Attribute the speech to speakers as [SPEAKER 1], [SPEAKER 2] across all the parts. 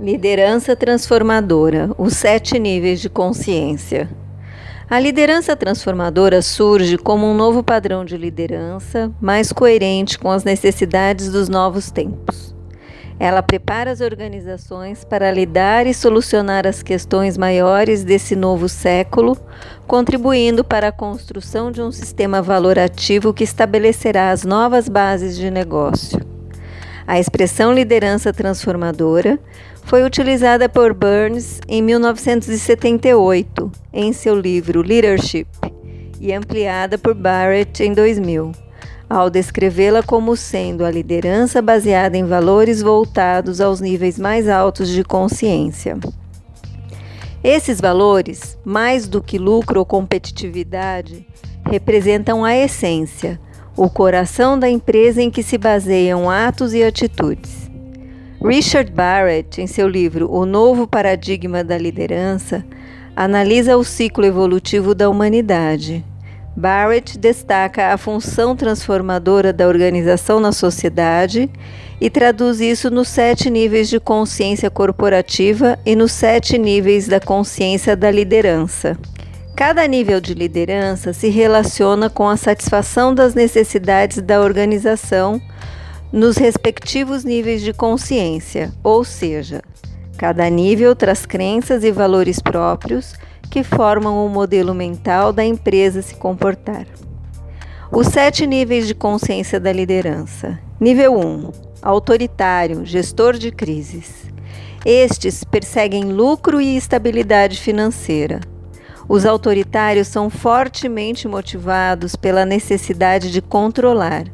[SPEAKER 1] Liderança transformadora: os sete níveis de consciência. A liderança transformadora surge como um novo padrão de liderança, mais coerente com as necessidades dos novos tempos. Ela prepara as organizações para lidar e solucionar as questões maiores desse novo século, contribuindo para a construção de um sistema valorativo que estabelecerá as novas bases de negócio. A expressão liderança transformadora foi utilizada por Burns em 1978 em seu livro Leadership e ampliada por Barrett em 2000, ao descrevê-la como sendo a liderança baseada em valores voltados aos níveis mais altos de consciência. Esses valores, mais do que lucro ou competitividade, representam a essência, o coração da empresa em que se baseiam atos e atitudes. Richard Barrett, em seu livro O Novo Paradigma da Liderança, analisa o ciclo evolutivo da humanidade. Barrett destaca a função transformadora da organização na sociedade e traduz isso nos sete níveis de consciência corporativa e nos sete níveis da consciência da liderança. Cada nível de liderança se relaciona com a satisfação das necessidades da organização nos respectivos níveis de consciência, ou seja, cada nível traz crenças e valores próprios que formam o modelo mental da empresa se comportar. Os sete níveis de consciência da liderança. Nível 1: autoritário, gestor de crises. Estes perseguem lucro e estabilidade financeira. Os autoritários são fortemente motivados pela necessidade de controlar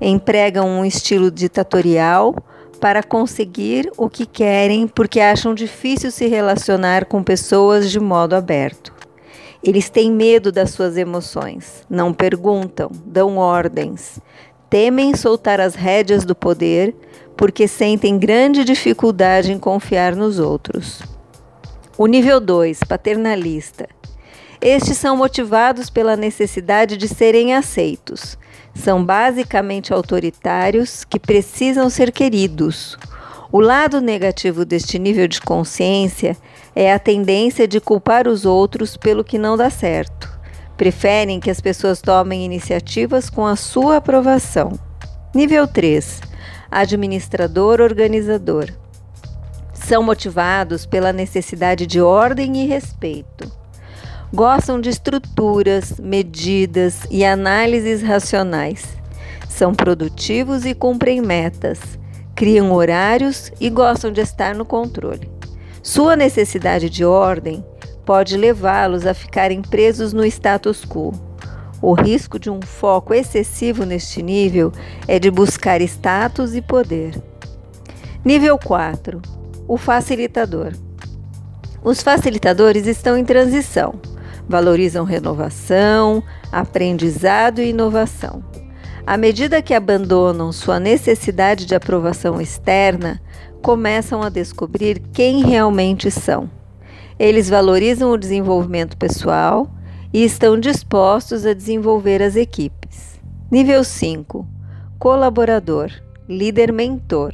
[SPEAKER 1] empregam um estilo ditatorial para conseguir o que querem porque acham difícil se relacionar com pessoas de modo aberto. Eles têm medo das suas emoções, não perguntam, dão ordens, temem soltar as rédeas do poder porque sentem grande dificuldade em confiar nos outros. O nível 2, paternalista. Estes são motivados pela necessidade de serem aceitos são basicamente autoritários que precisam ser queridos. O lado negativo deste nível de consciência é a tendência de culpar os outros pelo que não dá certo. Preferem que as pessoas tomem iniciativas com a sua aprovação. Nível 3 Administrador organizador. São motivados pela necessidade de ordem e respeito Gostam de estruturas, medidas e análises racionais. São produtivos e cumprem metas. Criam horários e gostam de estar no controle. Sua necessidade de ordem pode levá-los a ficarem presos no status quo. O risco de um foco excessivo neste nível é de buscar status e poder. Nível 4 O facilitador. Os facilitadores estão em transição valorizam renovação, aprendizado e inovação. À medida que abandonam sua necessidade de aprovação externa, começam a descobrir quem realmente são. Eles valorizam o desenvolvimento pessoal e estão dispostos a desenvolver as equipes. Nível 5: Colaborador, líder mentor.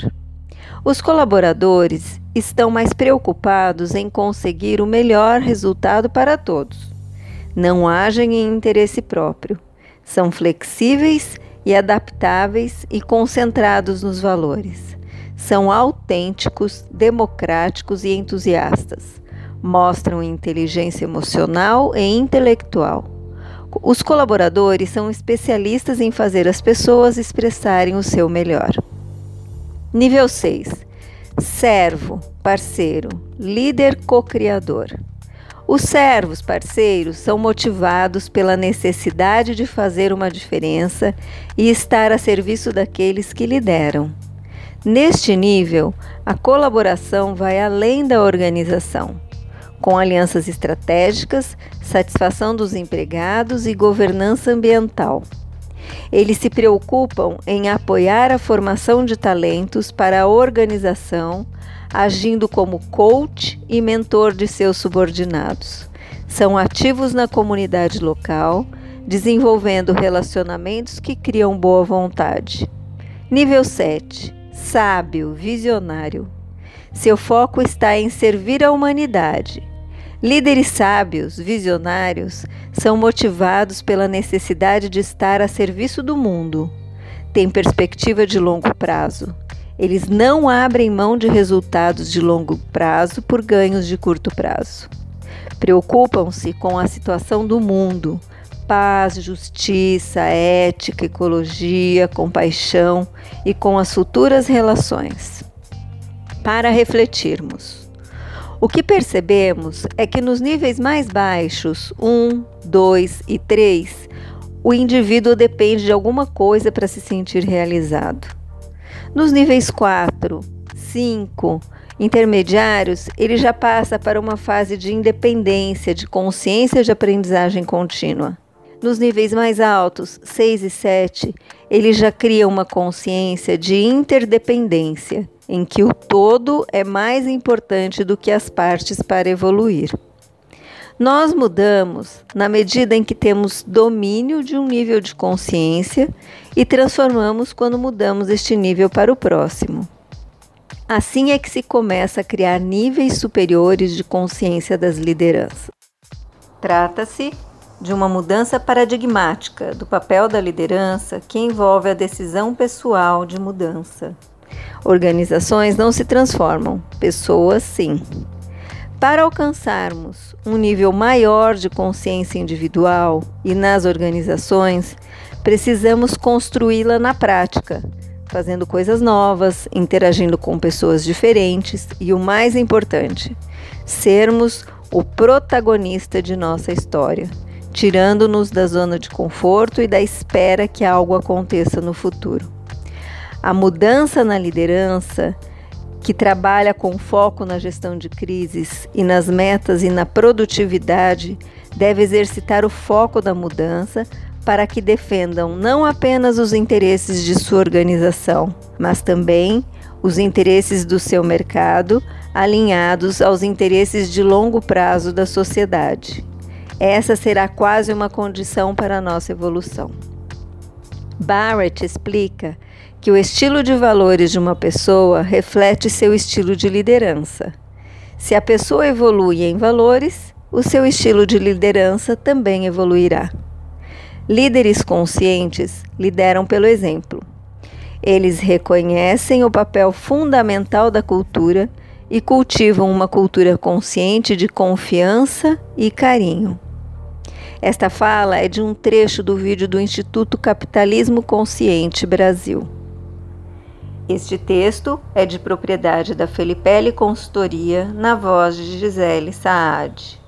[SPEAKER 1] Os colaboradores estão mais preocupados em conseguir o melhor resultado para todos não agem em interesse próprio. São flexíveis e adaptáveis e concentrados nos valores. São autênticos, democráticos e entusiastas. Mostram inteligência emocional e intelectual. Os colaboradores são especialistas em fazer as pessoas expressarem o seu melhor. Nível 6. Servo, parceiro, líder co-criador. Os servos parceiros são motivados pela necessidade de fazer uma diferença e estar a serviço daqueles que lideram. Neste nível, a colaboração vai além da organização, com alianças estratégicas, satisfação dos empregados e governança ambiental. Eles se preocupam em apoiar a formação de talentos para a organização agindo como coach e mentor de seus subordinados. São ativos na comunidade local, desenvolvendo relacionamentos que criam boa vontade. Nível 7. Sábio, visionário. Seu foco está em servir a humanidade. Líderes sábios, visionários, são motivados pela necessidade de estar a serviço do mundo. Têm perspectiva de longo prazo. Eles não abrem mão de resultados de longo prazo por ganhos de curto prazo. Preocupam-se com a situação do mundo, paz, justiça, ética, ecologia, compaixão e com as futuras relações. Para refletirmos. O que percebemos é que nos níveis mais baixos, 1, 2 e 3, o indivíduo depende de alguma coisa para se sentir realizado. Nos níveis 4, 5, intermediários, ele já passa para uma fase de independência, de consciência de aprendizagem contínua. Nos níveis mais altos, 6 e 7, ele já cria uma consciência de interdependência, em que o todo é mais importante do que as partes para evoluir. Nós mudamos na medida em que temos domínio de um nível de consciência e transformamos quando mudamos este nível para o próximo. Assim é que se começa a criar níveis superiores de consciência das lideranças. Trata-se de uma mudança paradigmática do papel da liderança que envolve a decisão pessoal de mudança. Organizações não se transformam, pessoas sim. Para alcançarmos um nível maior de consciência individual e nas organizações, precisamos construí-la na prática, fazendo coisas novas, interagindo com pessoas diferentes e, o mais importante, sermos o protagonista de nossa história tirando-nos da zona de conforto e da espera que algo aconteça no futuro. A mudança na liderança, que trabalha com foco na gestão de crises e nas metas e na produtividade, deve exercitar o foco da mudança para que defendam não apenas os interesses de sua organização, mas também os interesses do seu mercado, alinhados aos interesses de longo prazo da sociedade. Essa será quase uma condição para a nossa evolução. Barrett explica que o estilo de valores de uma pessoa reflete seu estilo de liderança. Se a pessoa evolui em valores, o seu estilo de liderança também evoluirá. Líderes conscientes lideram pelo exemplo. Eles reconhecem o papel fundamental da cultura e cultivam uma cultura consciente de confiança e carinho. Esta fala é de um trecho do vídeo do Instituto Capitalismo Consciente Brasil. Este texto é de propriedade da Felipelli Consultoria, na voz de Gisele Saad.